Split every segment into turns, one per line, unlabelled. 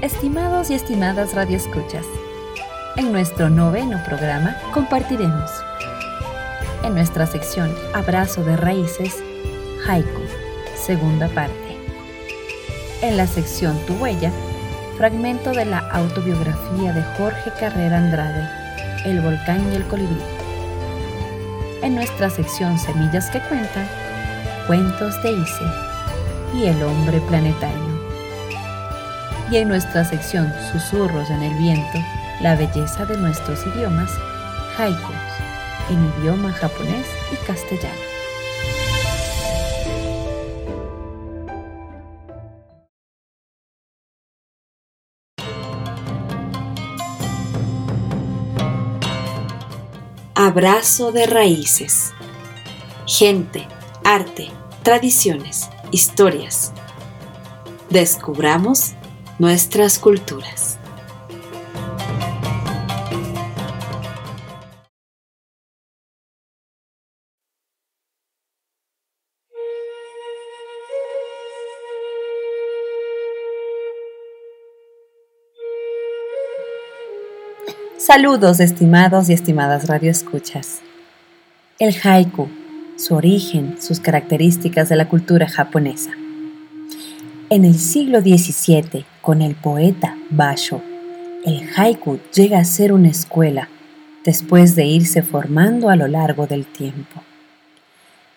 Estimados y estimadas radioescuchas, en nuestro noveno programa compartiremos en nuestra sección Abrazo de Raíces, Haiku, segunda parte. En la sección Tu Huella, fragmento de la autobiografía de Jorge Carrera Andrade, El volcán y el colibrí. En nuestra sección Semillas que cuentan, Cuentos de Ise y El hombre planetario. Y en nuestra sección Susurros en el viento, la belleza de nuestros idiomas, haikus, en idioma japonés y castellano. Abrazo de raíces. Gente, arte, tradiciones, historias. Descubramos nuestras culturas. Saludos estimados y estimadas radioescuchas. El haiku su origen, sus características de la cultura japonesa. En el siglo XVII, con el poeta Basho, el haiku llega a ser una escuela después de irse formando a lo largo del tiempo.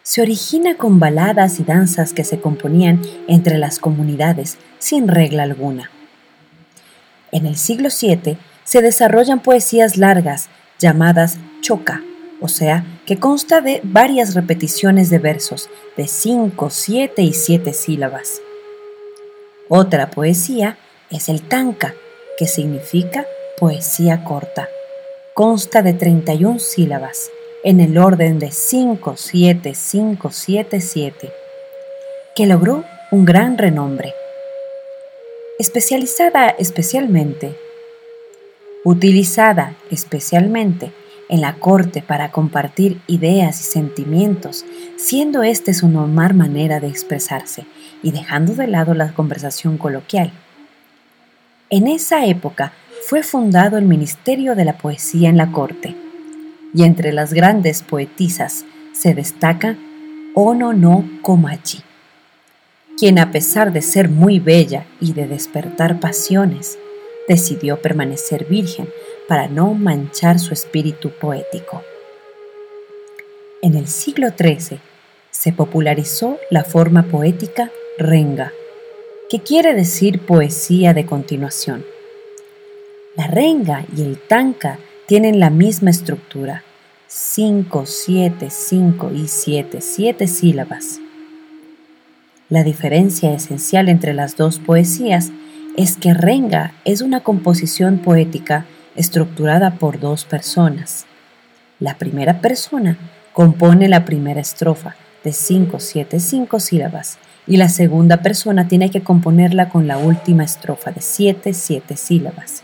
Se origina con baladas y danzas que se componían entre las comunidades sin regla alguna. En el siglo VII se desarrollan poesías largas llamadas choka, o sea, que consta de varias repeticiones de versos de 5, 7 y 7 sílabas. Otra poesía es el tanka, que significa poesía corta. Consta de 31 sílabas, en el orden de 5, 7, 5, 7, 7, que logró un gran renombre. Especializada especialmente, utilizada especialmente en la corte para compartir ideas y sentimientos, siendo este su normal manera de expresarse y dejando de lado la conversación coloquial. En esa época fue fundado el Ministerio de la Poesía en la corte, y entre las grandes poetisas se destaca Ono no Komachi, quien a pesar de ser muy bella y de despertar pasiones, decidió permanecer virgen para no manchar su espíritu poético. En el siglo XIII se popularizó la forma poética renga, que quiere decir poesía de continuación. La renga y el tanka tienen la misma estructura, 5, 7, 5 y 7, 7 sílabas. La diferencia esencial entre las dos poesías es que renga es una composición poética estructurada por dos personas. La primera persona compone la primera estrofa de 5, 7, 5 sílabas y la segunda persona tiene que componerla con la última estrofa de 7, 7 sílabas.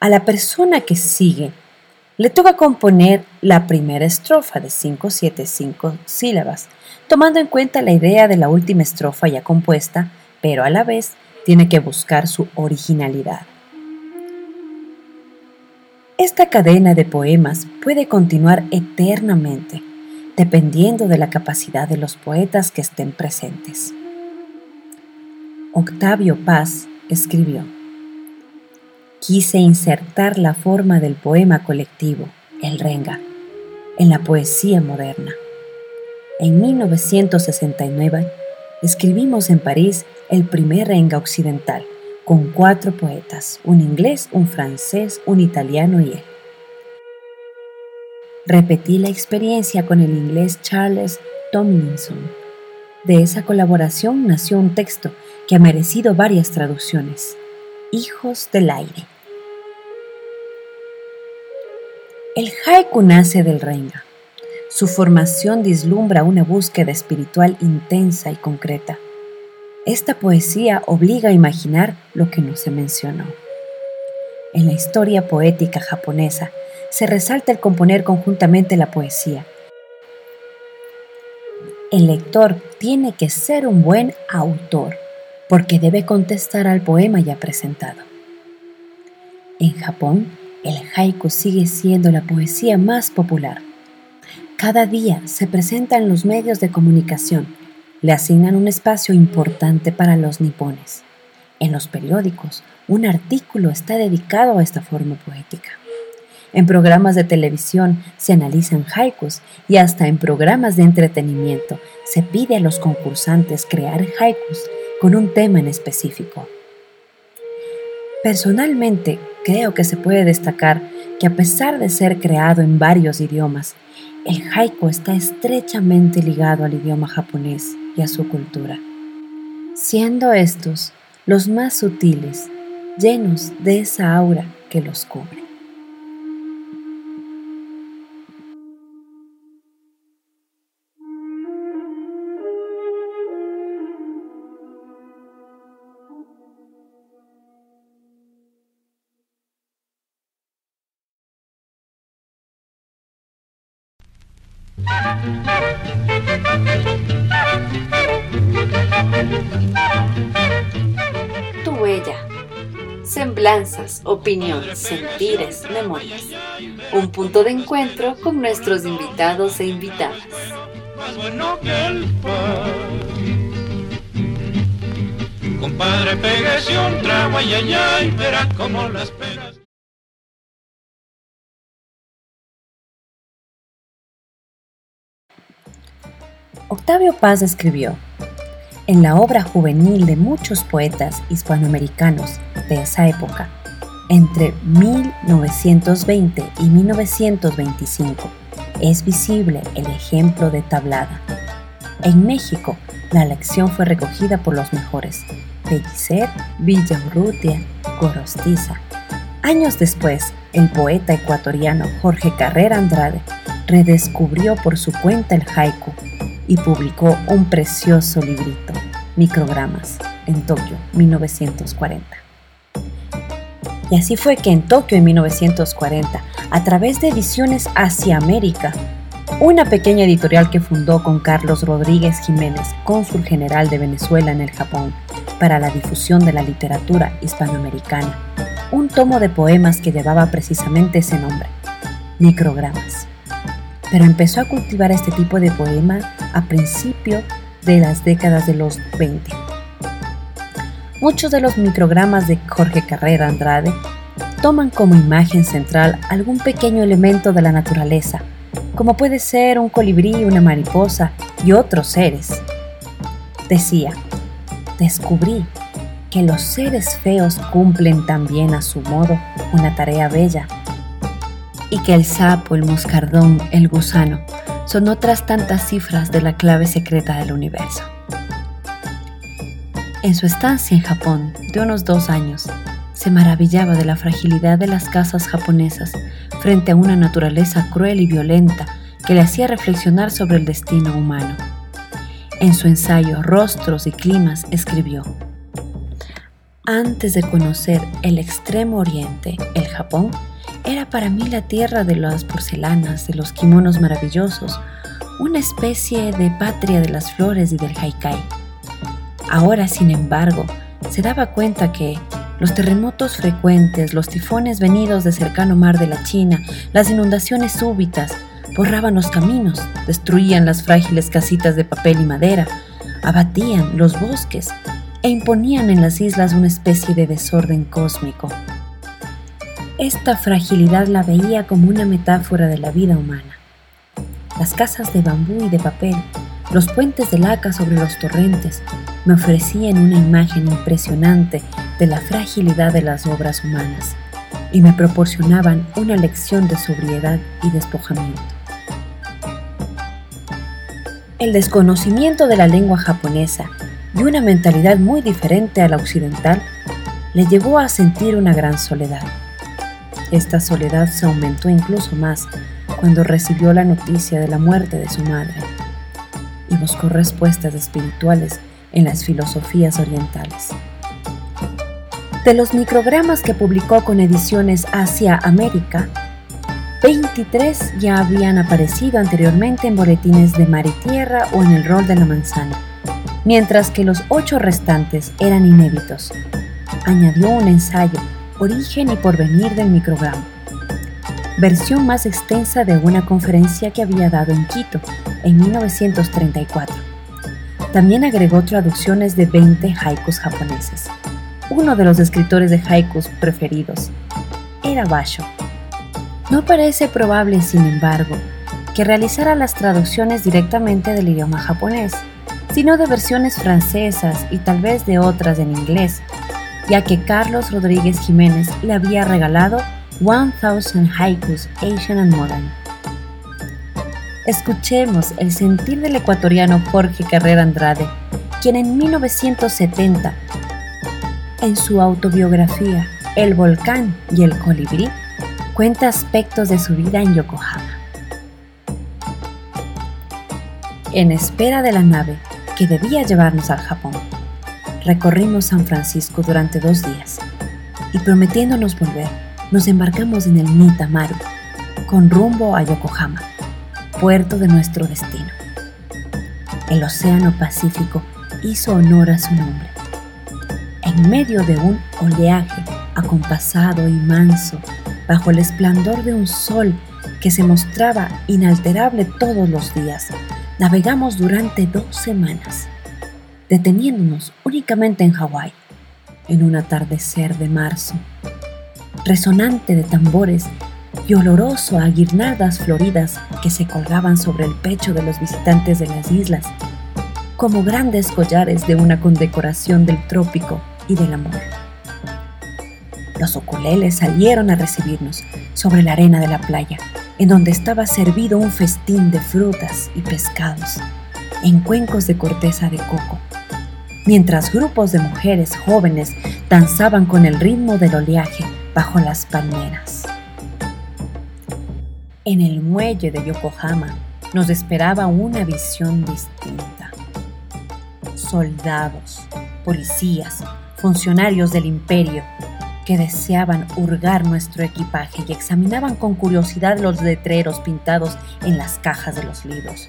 A la persona que sigue le toca componer la primera estrofa de 5, 7, 5 sílabas, tomando en cuenta la idea de la última estrofa ya compuesta, pero a la vez tiene que buscar su originalidad. Esta cadena de poemas puede continuar eternamente, dependiendo de la capacidad de los poetas que estén presentes. Octavio Paz escribió, Quise insertar la forma del poema colectivo, el renga, en la poesía moderna. En 1969 escribimos en París el primer renga occidental, con cuatro poetas, un inglés, un francés, un italiano y él. Repetí la experiencia con el inglés Charles Tomlinson De esa colaboración nació un texto que ha merecido varias traducciones, Hijos del Aire. El haiku nace del renga. Su formación dislumbra una búsqueda espiritual intensa y concreta. Esta poesía obliga a imaginar lo que no se mencionó. En la historia poética japonesa se resalta el componer conjuntamente la poesía. El lector tiene que ser un buen autor porque debe contestar al poema ya presentado. En Japón, el haiku sigue siendo la poesía más popular. Cada día se presenta en los medios de comunicación, le asignan un espacio importante para los nipones. En los periódicos, un artículo está dedicado a esta forma poética. En programas de televisión se analizan haikus y hasta en programas de entretenimiento se pide a los concursantes crear haikus con un tema en específico. Personalmente, creo que se puede destacar que a pesar de ser creado en varios idiomas, el haiku está estrechamente ligado al idioma japonés y a su cultura, siendo estos los más sutiles, llenos de esa aura que los cubre.
Tu huella. Semblanzas, opiniones, sentires, memorias. Un punto de encuentro con nuestros invitados e invitadas. Compadre, pégase un trago, ay, ay, ay, verá cómo las pegas.
Octavio Paz escribió, en la obra juvenil de muchos poetas hispanoamericanos de esa época, entre 1920 y 1925, es visible el ejemplo de tablada. En México, la lección fue recogida por los mejores, Pellicer, Villaurrutia, Gorostiza. Años después, el poeta ecuatoriano Jorge Carrera Andrade redescubrió por su cuenta el haiku y publicó un precioso librito, Microgramas, en Tokio, 1940. Y así fue que en Tokio, en 1940, a través de Ediciones Hacia América, una pequeña editorial que fundó con Carlos Rodríguez Jiménez, cónsul general de Venezuela en el Japón, para la difusión de la literatura hispanoamericana, un tomo de poemas que llevaba precisamente ese nombre, Microgramas pero empezó a cultivar este tipo de poema a principio de las décadas de los 20. Muchos de los microgramas de Jorge Carrera Andrade toman como imagen central algún pequeño elemento de la naturaleza, como puede ser un colibrí, una mariposa y otros seres. Decía, descubrí que los seres feos cumplen también a su modo una tarea bella y que el sapo, el moscardón, el gusano son otras tantas cifras de la clave secreta del universo. En su estancia en Japón de unos dos años, se maravillaba de la fragilidad de las casas japonesas frente a una naturaleza cruel y violenta que le hacía reflexionar sobre el destino humano. En su ensayo Rostros y Climas escribió, Antes de conocer el extremo oriente, el Japón, era para mí la tierra de las porcelanas, de los kimonos maravillosos, una especie de patria de las flores y del haikai. Ahora, sin embargo, se daba cuenta que los terremotos frecuentes, los tifones venidos de cercano mar de la China, las inundaciones súbitas, borraban los caminos, destruían las frágiles casitas de papel y madera, abatían los bosques e imponían en las islas una especie de desorden cósmico. Esta fragilidad la veía como una metáfora de la vida humana. Las casas de bambú y de papel, los puentes de laca sobre los torrentes, me ofrecían una imagen impresionante de la fragilidad de las obras humanas y me proporcionaban una lección de sobriedad y despojamiento. El desconocimiento de la lengua japonesa y una mentalidad muy diferente a la occidental le llevó a sentir una gran soledad. Esta soledad se aumentó incluso más cuando recibió la noticia de la muerte de su madre y buscó respuestas espirituales en las filosofías orientales. De los microgramas que publicó con ediciones Asia América, 23 ya habían aparecido anteriormente en boletines de mar y tierra o en el rol de la manzana, mientras que los ocho restantes eran inéditos. Añadió un ensayo, Origen y Porvenir del micrograma, versión más extensa de una conferencia que había dado en Quito en 1934. También agregó traducciones de 20 haikus japoneses. Uno de los escritores de haikus preferidos era Basho. No parece probable, sin embargo, que realizara las traducciones directamente del idioma japonés, sino de versiones francesas y tal vez de otras en inglés, ya que Carlos Rodríguez Jiménez le había regalado 1000 Haikus Asian and Modern. Escuchemos el sentir del ecuatoriano Jorge Carrera Andrade, quien en 1970, en su autobiografía El volcán y el colibrí, cuenta aspectos de su vida en Yokohama. En espera de la nave que debía llevarnos al Japón, recorrimos San Francisco durante dos días y prometiéndonos volver, nos embarcamos en el Nitamaru con rumbo a Yokohama puerto de nuestro destino. El Océano Pacífico hizo honor a su nombre. En medio de un oleaje acompasado y manso, bajo el esplendor de un sol que se mostraba inalterable todos los días, navegamos durante dos semanas, deteniéndonos únicamente en Hawái, en un atardecer de marzo, resonante de tambores y oloroso a guirnaldas floridas que se colgaban sobre el pecho de los visitantes de las islas, como grandes collares de una condecoración del trópico y del amor. Los oculeles salieron a recibirnos sobre la arena de la playa, en donde estaba servido un festín de frutas y pescados, en cuencos de corteza de coco, mientras grupos de mujeres jóvenes danzaban con el ritmo del oleaje bajo las palmeras. En el muelle de Yokohama nos esperaba una visión distinta. Soldados, policías, funcionarios del imperio que deseaban hurgar nuestro equipaje y examinaban con curiosidad los letreros pintados en las cajas de los libros.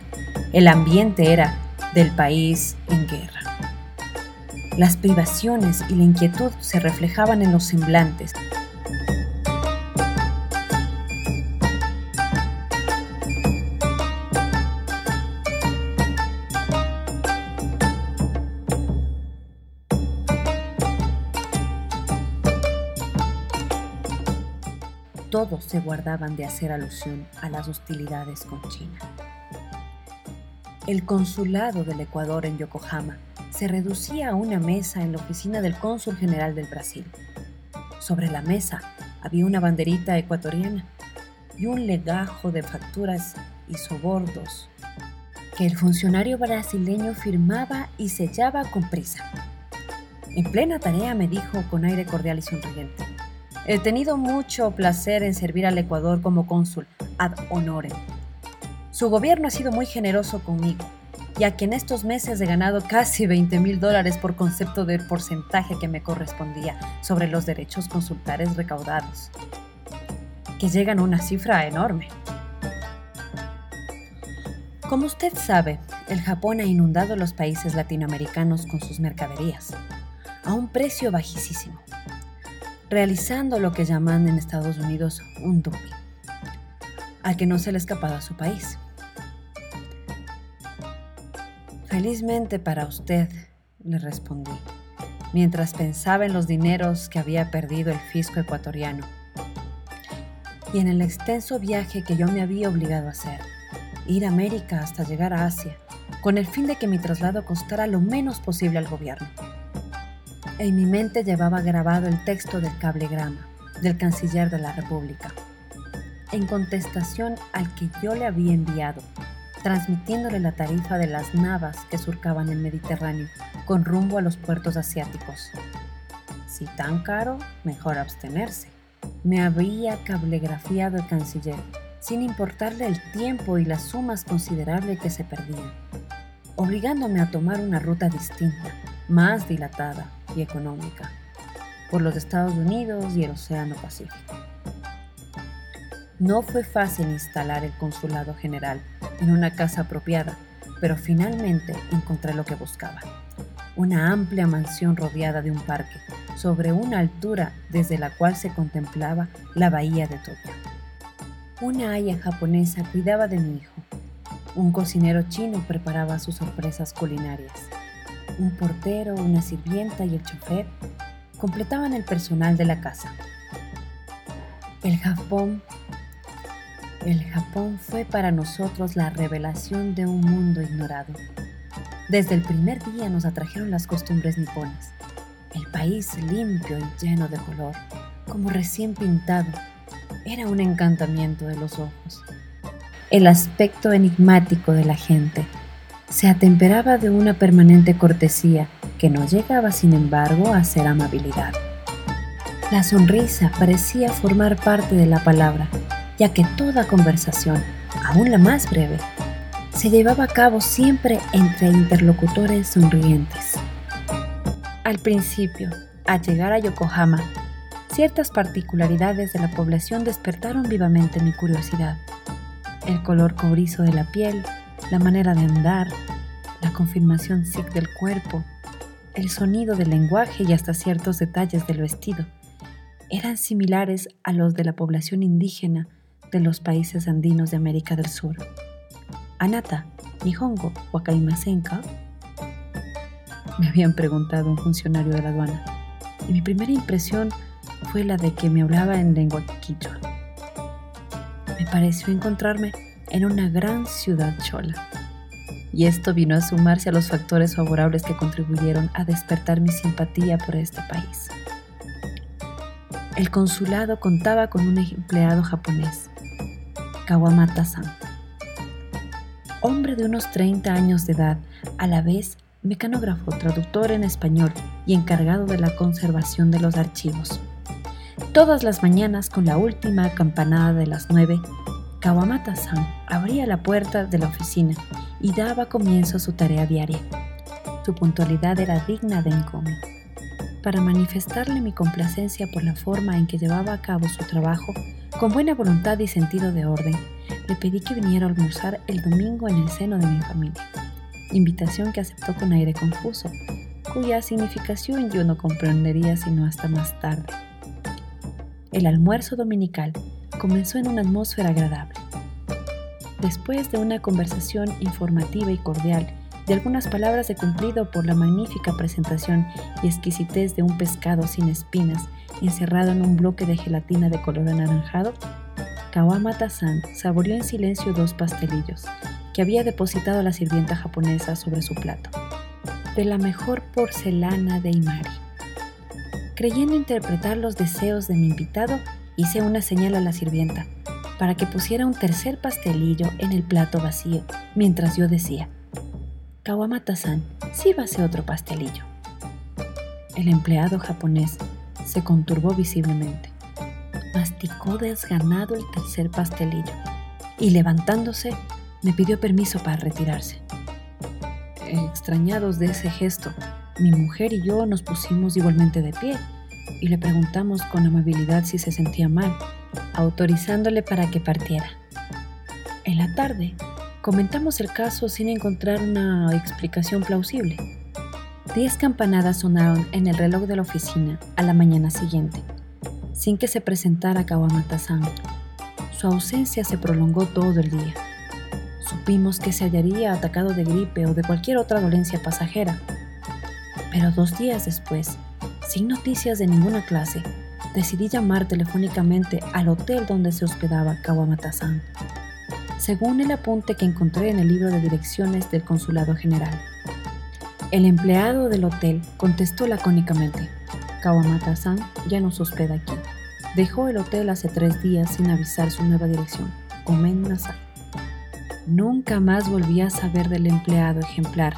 El ambiente era del país en guerra. Las privaciones y la inquietud se reflejaban en los semblantes todos se guardaban de hacer alusión a las hostilidades con China. El consulado del Ecuador en Yokohama se reducía a una mesa en la oficina del cónsul general del Brasil. Sobre la mesa había una banderita ecuatoriana y un legajo de facturas y sobordos que el funcionario brasileño firmaba y sellaba con prisa. En plena tarea me dijo con aire cordial y sonriente, He tenido mucho placer en servir al Ecuador como cónsul ad honorem. Su gobierno ha sido muy generoso conmigo, ya que en estos meses he ganado casi 20 mil dólares por concepto del porcentaje que me correspondía sobre los derechos consulares recaudados, que llegan a una cifra enorme. Como usted sabe, el Japón ha inundado los países latinoamericanos con sus mercaderías, a un precio bajísimo realizando lo que llaman en Estados Unidos un dumping, al que no se le escapaba a su país. Felizmente para usted, le respondí, mientras pensaba en los dineros que había perdido el fisco ecuatoriano y en el extenso viaje que yo me había obligado a hacer, ir a América hasta llegar a Asia, con el fin de que mi traslado costara lo menos posible al gobierno. En mi mente llevaba grabado el texto del cablegrama del canciller de la República, en contestación al que yo le había enviado, transmitiéndole la tarifa de las navas que surcaban el Mediterráneo con rumbo a los puertos asiáticos. Si tan caro, mejor abstenerse. Me había cablegrafiado el canciller, sin importarle el tiempo y las sumas considerables que se perdían, obligándome a tomar una ruta distinta, más dilatada y económica, por los Estados Unidos y el Océano Pacífico. No fue fácil instalar el consulado general en una casa apropiada, pero finalmente encontré lo que buscaba. Una amplia mansión rodeada de un parque, sobre una altura desde la cual se contemplaba la bahía de Tokio. Una haya japonesa cuidaba de mi hijo. Un cocinero chino preparaba sus sorpresas culinarias. Un portero, una sirvienta y el chofer completaban el personal de la casa. El Japón el Japón fue para nosotros la revelación de un mundo ignorado. Desde el primer día nos atrajeron las costumbres niponas. El país limpio y lleno de color, como recién pintado, era un encantamiento de los ojos. El aspecto enigmático de la gente se atemperaba de una permanente cortesía que no llegaba sin embargo a ser amabilidad. La sonrisa parecía formar parte de la palabra ya que toda conversación, aún la más breve, se llevaba a cabo siempre entre interlocutores sonrientes. Al principio, al llegar a Yokohama, ciertas particularidades de la población despertaron vivamente mi curiosidad. El color cobrizo de la piel, la manera de andar, la confirmación sikh del cuerpo, el sonido del lenguaje y hasta ciertos detalles del vestido eran similares a los de la población indígena de los países andinos de América del Sur. Anata, Nihongo, Wakaimasenka, me habían preguntado un funcionario de la aduana, y mi primera impresión fue la de que me hablaba en lengua quichua. Me pareció encontrarme en una gran ciudad chola. Y esto vino a sumarse a los factores favorables que contribuyeron a despertar mi simpatía por este país. El consulado contaba con un empleado japonés, Kawamata-san. Hombre de unos 30 años de edad, a la vez mecanógrafo, traductor en español y encargado de la conservación de los archivos. Todas las mañanas, con la última campanada de las nueve, Kawamata-san abría la puerta de la oficina y daba comienzo a su tarea diaria. Su puntualidad era digna de encomio. Para manifestarle mi complacencia por la forma en que llevaba a cabo su trabajo, con buena voluntad y sentido de orden, le pedí que viniera a almorzar el domingo en el seno de mi familia, invitación que aceptó con aire confuso, cuya significación yo no comprendería sino hasta más tarde. El almuerzo dominical comenzó en una atmósfera agradable. Después de una conversación informativa y cordial, de algunas palabras de cumplido por la magnífica presentación y exquisitez de un pescado sin espinas encerrado en un bloque de gelatina de color anaranjado, Kawamata-san saboreó en silencio dos pastelillos que había depositado la sirvienta japonesa sobre su plato, de la mejor porcelana de Imari. Creyendo interpretar los deseos de mi invitado, hice una señal a la sirvienta para que pusiera un tercer pastelillo en el plato vacío, mientras yo decía, Kawamata-san, sírvase otro pastelillo. El empleado japonés se conturbó visiblemente. Masticó desganado el tercer pastelillo y levantándose me pidió permiso para retirarse. Extrañados de ese gesto, mi mujer y yo nos pusimos igualmente de pie y le preguntamos con amabilidad si se sentía mal, autorizándole para que partiera. En la tarde, comentamos el caso sin encontrar una explicación plausible. Diez campanadas sonaron en el reloj de la oficina a la mañana siguiente, sin que se presentara Kawamata-san. Su ausencia se prolongó todo el día. Supimos que se hallaría atacado de gripe o de cualquier otra dolencia pasajera. Pero dos días después, sin noticias de ninguna clase, decidí llamar telefónicamente al hotel donde se hospedaba Kawamata-san, según el apunte que encontré en el libro de direcciones del Consulado General. El empleado del hotel contestó lacónicamente, Kawamata-san ya nos hospeda aquí. Dejó el hotel hace tres días sin avisar su nueva dirección, Omen Nasai. Nunca más volví a saber del empleado ejemplar.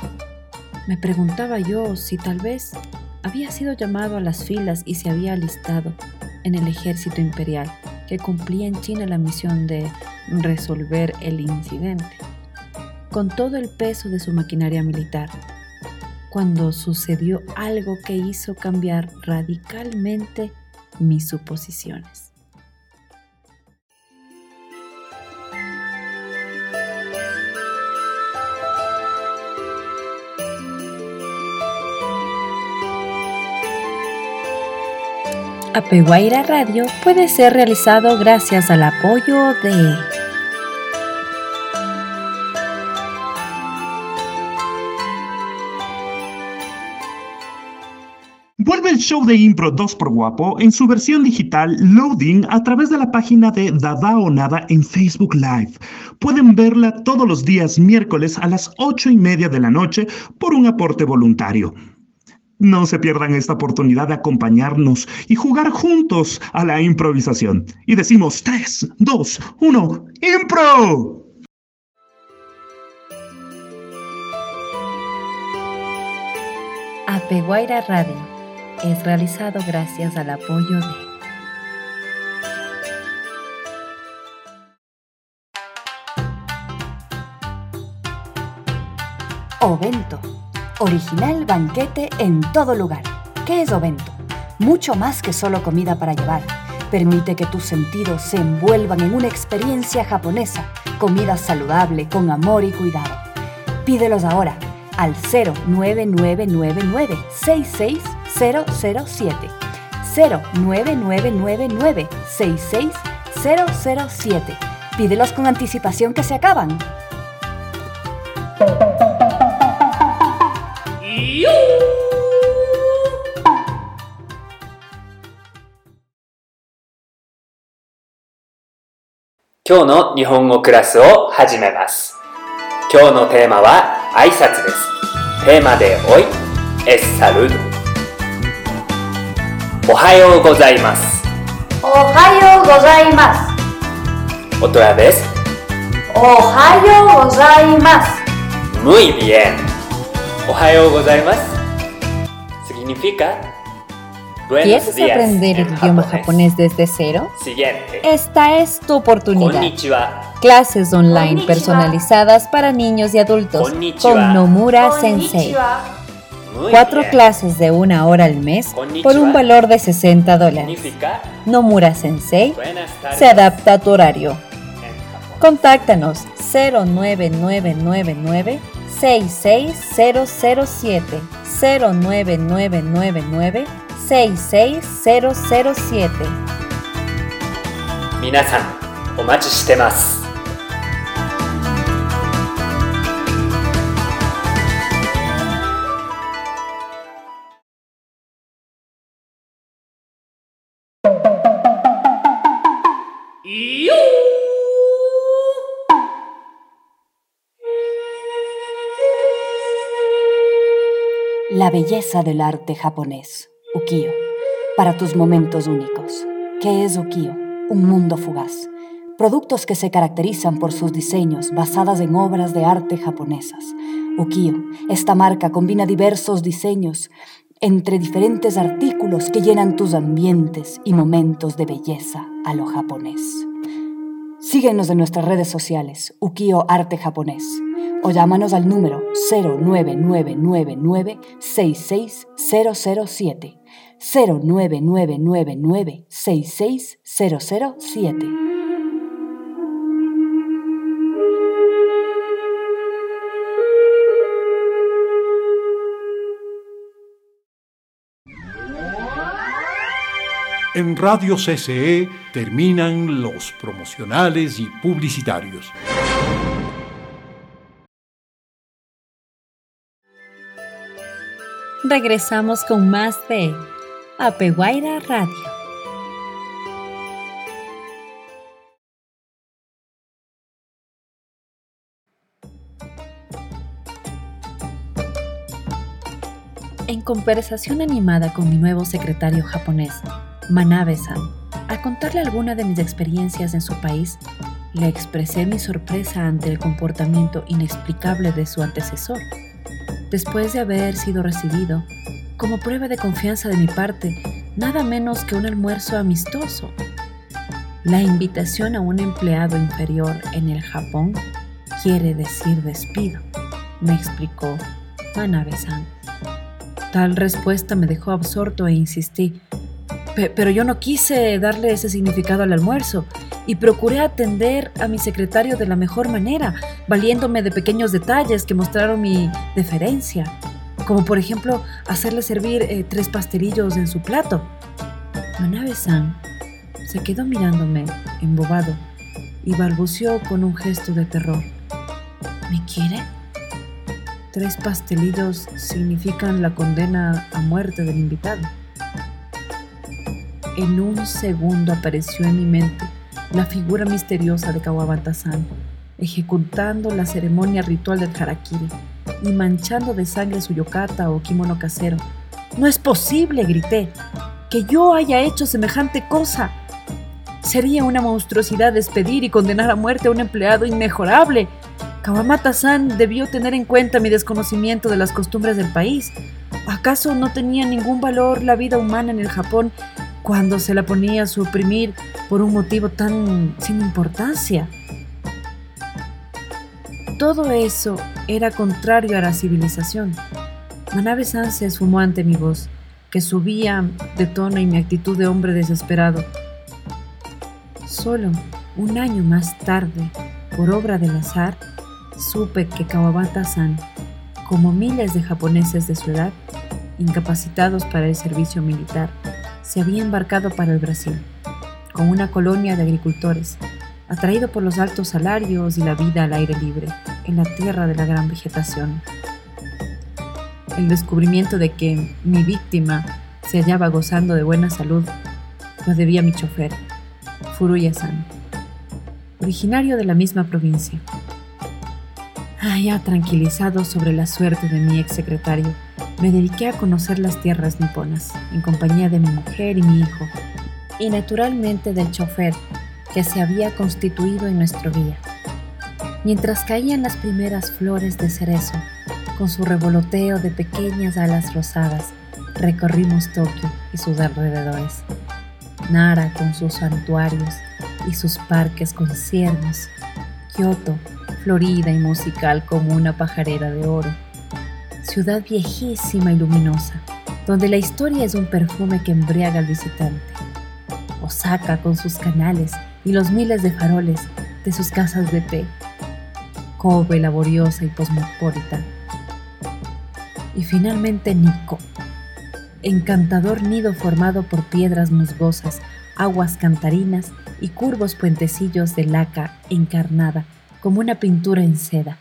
Me preguntaba yo si tal vez había sido llamado a las filas y se había alistado en el ejército imperial que cumplía en China la misión de resolver el incidente, con todo el peso de su maquinaria militar, cuando sucedió algo que hizo cambiar radicalmente mis suposiciones. Apeguaira Radio puede ser realizado gracias al apoyo de
Vuelve el show de Impro 2 por Guapo en su versión digital Loading a través de la página de Dada o Nada en Facebook Live. Pueden verla todos los días miércoles a las 8 y media de la noche por un aporte voluntario. No se pierdan esta oportunidad de acompañarnos y jugar juntos a la improvisación. Y decimos 3, 2, 1, ¡Impro!
Apeguaira Radio es realizado gracias al apoyo de
Ovento Original banquete en todo lugar. ¿Qué es Ovento? Mucho más que solo comida para llevar. Permite que tus sentidos se envuelvan en una experiencia japonesa, comida saludable con amor y cuidado. Pídelos ahora al 09999 66007. 09999 66007. Pídelos con anticipación que se acaban.
今日の日本語クラスを始めます。今日のテーマは挨拶です。テーマでおいエッサル。ドおはようございます。
おはようございます。
オトラです。
おはようございます。
Muy bien おはようございます
¿Quieres aprender el idioma japonés desde cero?
Siguiente.
Esta es tu oportunidad.
Konnichiwa.
Clases online personalizadas para niños y adultos con Nomura Sensei. Cuatro clases de una hora al mes por un valor de 60 dólares. Nomura Sensei se adapta a tu horario. Contáctanos 09999 66007 09999
Sei seis cero cero siete, 66007. Minasan, omachi shitemasu.
La belleza del arte japonés. Ukiyo. Para tus momentos únicos. ¿Qué es Ukiyo? Un mundo fugaz. Productos que se caracterizan por sus diseños basadas en obras de arte japonesas. Ukiyo. Esta marca combina diversos diseños entre diferentes artículos que llenan tus ambientes y momentos de belleza a lo japonés. Síguenos en nuestras redes sociales, Ukiyo Arte Japonés o llámanos al número 09999 66007. 09999 66007.
En Radio CCE terminan los promocionales y publicitarios.
regresamos con más de Apeguaira Radio. En conversación animada con mi nuevo secretario japonés, Manabe-san, al contarle alguna de mis experiencias en su país, Le expresé mi sorpresa ante el comportamiento inexplicable de su antecesor. Después de haber sido recibido, como prueba de confianza de mi parte, nada menos que un almuerzo amistoso. La invitación a un empleado inferior en el Japón quiere decir despido, me explicó Manabe-san. Tal respuesta me dejó absorto e insistí. Pero yo no quise darle ese significado al almuerzo y procuré atender a mi secretario de la mejor manera, valiéndome de pequeños detalles que mostraron mi deferencia, como por ejemplo hacerle servir eh, tres pastelillos en su plato. Manabe-san se quedó mirándome, embobado, y balbuceó con un gesto de terror. ¿Me quiere? Tres pastelillos significan la condena a muerte del invitado. En un segundo apareció en mi mente la figura misteriosa de Kawabata-san, ejecutando la ceremonia ritual del harakiri y manchando de sangre su yokata o kimono casero. ¡No es posible! grité. ¡Que yo haya hecho semejante cosa! Sería una monstruosidad despedir y condenar a muerte a un empleado inmejorable. Kawamata-san debió tener en cuenta mi desconocimiento de las costumbres del país. ¿Acaso no tenía ningún valor la vida humana en el Japón cuando se la ponía a suprimir por un motivo tan sin importancia. Todo eso era contrario a la civilización. Manabe-san se esfumó ante mi voz, que subía de tono y mi actitud de hombre desesperado. Solo un año más tarde, por obra del azar, supe que Kawabata-san, como miles de japoneses de su edad, incapacitados para el servicio militar, se había embarcado para el Brasil, con una colonia de agricultores, atraído por los altos salarios y la vida al aire libre, en la tierra de la gran vegetación. El descubrimiento de que mi víctima se hallaba gozando de buena salud lo debía mi chofer, Furuya-san, originario de la misma provincia. Ah, ya tranquilizado sobre la suerte de mi ex secretario, me dediqué a conocer las tierras niponas, en compañía de mi mujer y mi hijo, y naturalmente del chofer que se había constituido en nuestro guía. Mientras caían las primeras flores de cerezo, con su revoloteo de pequeñas alas rosadas, recorrimos Tokio y sus alrededores. Nara con sus santuarios y sus parques con ciervos, Kioto, florida y musical como una pajarera de oro, ciudad viejísima y luminosa, donde la historia es un perfume que embriaga al visitante. Osaka con sus canales y los miles de faroles de sus casas de té. Kobe laboriosa y cosmopolita. Y finalmente Nikko, encantador nido formado por piedras musgosas, aguas cantarinas y curvos puentecillos de laca encarnada como una pintura en seda.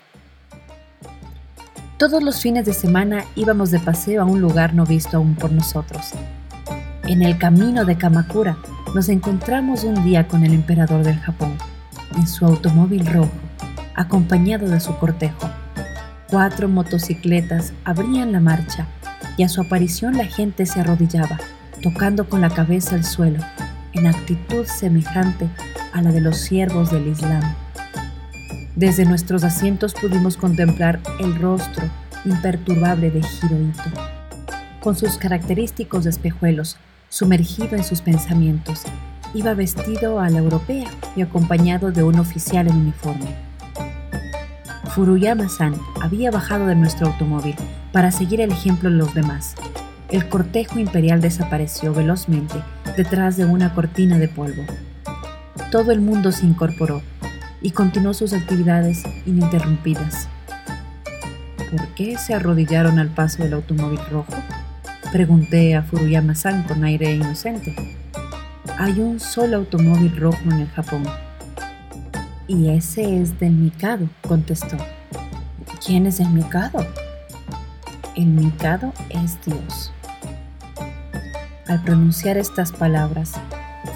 Todos los fines de semana íbamos de paseo a un lugar no visto aún por nosotros. En el camino de Kamakura nos encontramos un día con el emperador del Japón, en su automóvil rojo, acompañado de su cortejo. Cuatro motocicletas abrían la marcha y a su aparición la gente se arrodillaba, tocando con la cabeza el suelo, en actitud semejante a la de los siervos del Islam. Desde nuestros asientos pudimos contemplar el rostro imperturbable de Hirohito, con sus característicos espejuelos, sumergido en sus pensamientos. Iba vestido a la europea y acompañado de un oficial en uniforme. Furuyama-san había bajado de nuestro automóvil para seguir el ejemplo de los demás. El cortejo imperial desapareció velozmente detrás de una cortina de polvo. Todo el mundo se incorporó y continuó sus actividades ininterrumpidas. ¿Por qué se arrodillaron al paso del automóvil rojo? Pregunté a Furuyama-san con aire inocente. Hay un solo automóvil rojo en el Japón. Y ese es del Mikado, contestó. ¿Quién es el Mikado? El Mikado es Dios. Al pronunciar estas palabras,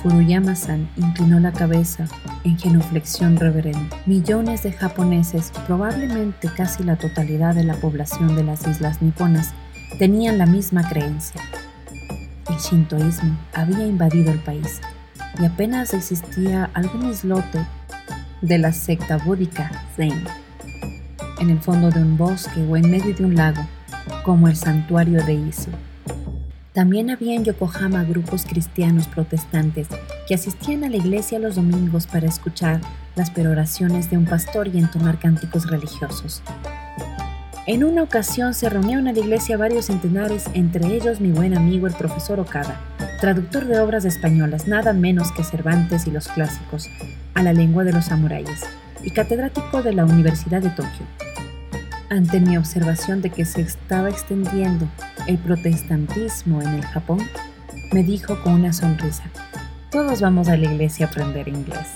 Furuyama-san inclinó la cabeza en genuflexión reverente. Millones de japoneses, probablemente casi la totalidad de la población de las islas niponas, tenían la misma creencia. El shintoísmo había invadido el país y apenas existía algún islote de la secta búdica Zen, en el fondo de un bosque o en medio de un lago, como el santuario de Isu. También había en Yokohama grupos cristianos protestantes que asistían a la iglesia los domingos para escuchar las peroraciones de un pastor y entonar cánticos religiosos. En una ocasión se reunieron en la iglesia varios centenares, entre ellos mi buen amigo el profesor Okada, traductor de obras españolas nada menos que Cervantes y los clásicos, a la lengua de los samuráis, y catedrático de la Universidad de Tokio. Ante mi observación de que se estaba extendiendo el protestantismo en el Japón, me dijo con una sonrisa, todos vamos a la iglesia a aprender inglés.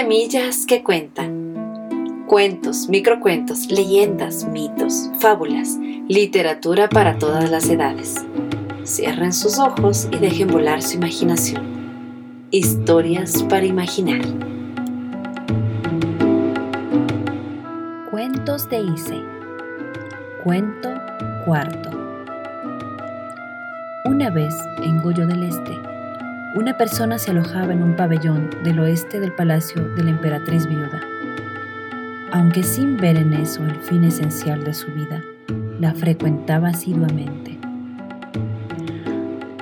Semillas que cuentan. Cuentos, microcuentos, leyendas, mitos, fábulas, literatura para todas las edades. Cierren sus ojos y dejen volar su imaginación. Historias para imaginar.
Cuentos de Ise. Cuento cuarto. Una vez en Goyo del Este, una persona se alojaba en un pabellón del oeste del palacio de la emperatriz viuda. Aunque sin ver en eso el fin esencial de su vida, la frecuentaba asiduamente.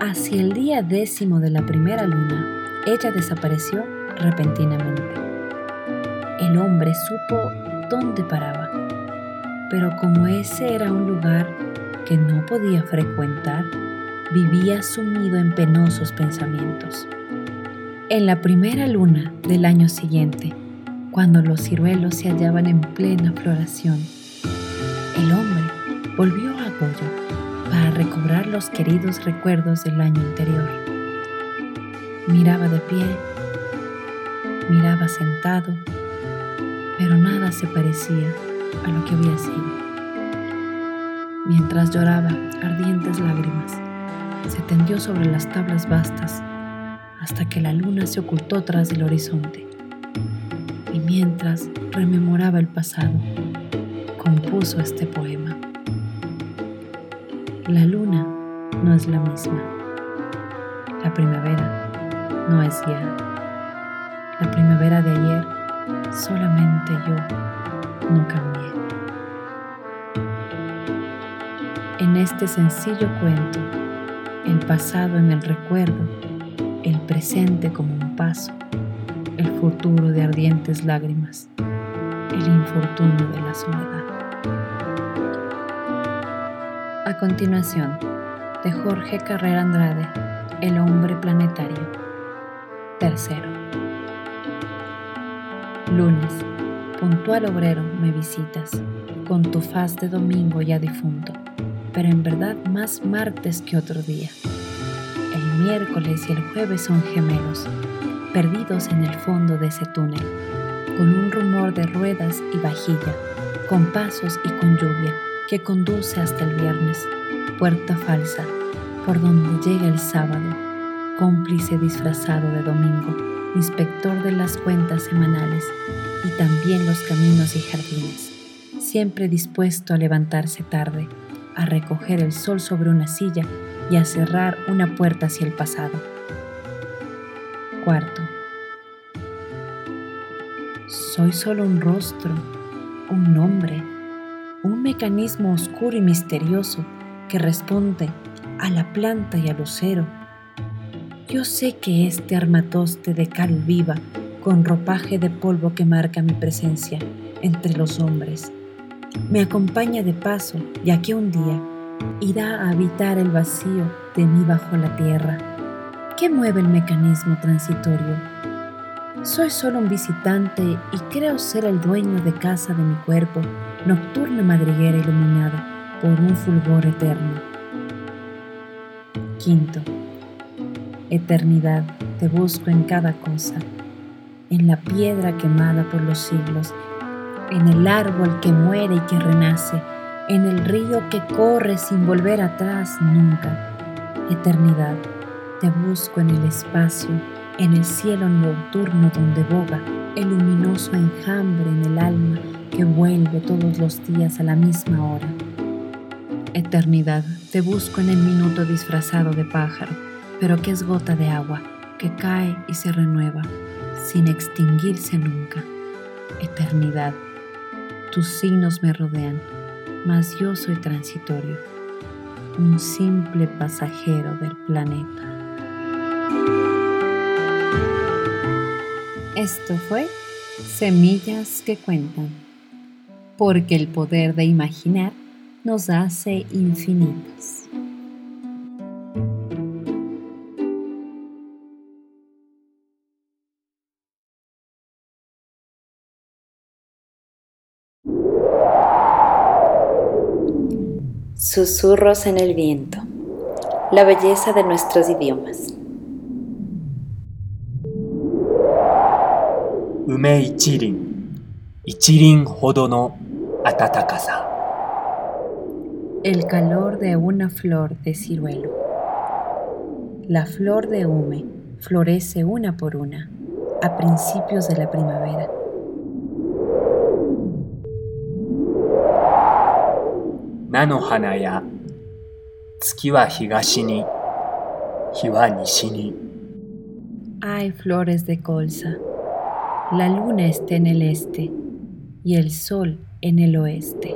Hacia el día décimo de la primera luna, ella desapareció repentinamente. El hombre supo dónde paraba, pero como ese era un lugar que no podía frecuentar, vivía sumido en penosos pensamientos. En la primera luna del año siguiente, cuando los ciruelos se hallaban en plena floración, el hombre volvió a Goyo para recobrar los queridos recuerdos del año anterior. Miraba de pie, miraba sentado, pero nada se parecía a lo que había sido. Mientras lloraba ardientes lágrimas, se tendió sobre las tablas vastas hasta que la luna se ocultó tras el horizonte. Y mientras rememoraba el pasado, compuso este poema. La luna no es la misma. La primavera no es ya. La primavera de ayer solamente yo no cambié. En este sencillo cuento el pasado en el recuerdo, el presente como un paso, el futuro de ardientes lágrimas, el infortunio de la soledad. A continuación, de Jorge Carrera Andrade, El hombre planetario. Tercero. Lunes, puntual obrero, me visitas, con tu faz de domingo ya difunto pero en verdad más martes que otro día. El miércoles y el jueves son gemelos, perdidos en el fondo de ese túnel, con un rumor de ruedas y vajilla, con pasos y con lluvia que conduce hasta el viernes, puerta falsa, por donde llega el sábado, cómplice disfrazado de domingo, inspector de las cuentas semanales y también los caminos y jardines, siempre dispuesto a levantarse tarde a recoger el sol sobre una silla y a cerrar una puerta hacia el pasado. Cuarto. Soy solo un rostro, un nombre, un mecanismo oscuro y misterioso que responde a la planta y al lucero. Yo sé que este armatoste de cal viva, con ropaje de polvo que marca mi presencia entre los hombres, me acompaña de paso, ya que un día irá a habitar el vacío de mí bajo la tierra. ¿Qué mueve el mecanismo transitorio? Soy solo un visitante y creo ser el dueño de casa de mi cuerpo, nocturna madriguera iluminada por un fulgor eterno. Quinto. Eternidad te busco en cada cosa, en la piedra quemada por los siglos en el árbol que muere y que renace, en el río que corre sin volver atrás nunca. Eternidad, te busco en el espacio, en el cielo nocturno donde boga el luminoso enjambre en el alma que vuelve todos los días a la misma hora. Eternidad, te busco en el minuto disfrazado de pájaro, pero que es gota de agua, que cae y se renueva, sin extinguirse nunca. Eternidad, tus signos me rodean, mas yo soy transitorio, un simple pasajero del planeta. Esto fue Semillas que Cuentan, porque el poder de imaginar nos hace infinitos.
Susurros en el viento. La belleza de nuestros idiomas.
Ume Ichirin. Ichirin Hodo no Atatakasa.
El calor de una flor de ciruelo. La flor de Ume florece una por una a principios de la primavera
菜の花や月は東に日は西に
Hay flores de colza. La luna está en el este y el sol en el oeste.